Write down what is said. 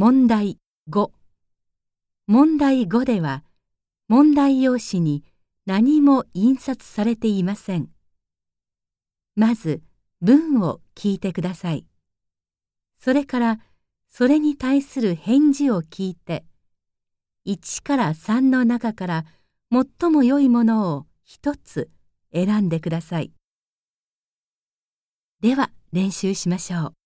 問題5問題5では問題用紙に何も印刷されていません。まず文を聞いてください。それからそれに対する返事を聞いて1から3の中から最も良いものを1つ選んでください。では練習しましょう。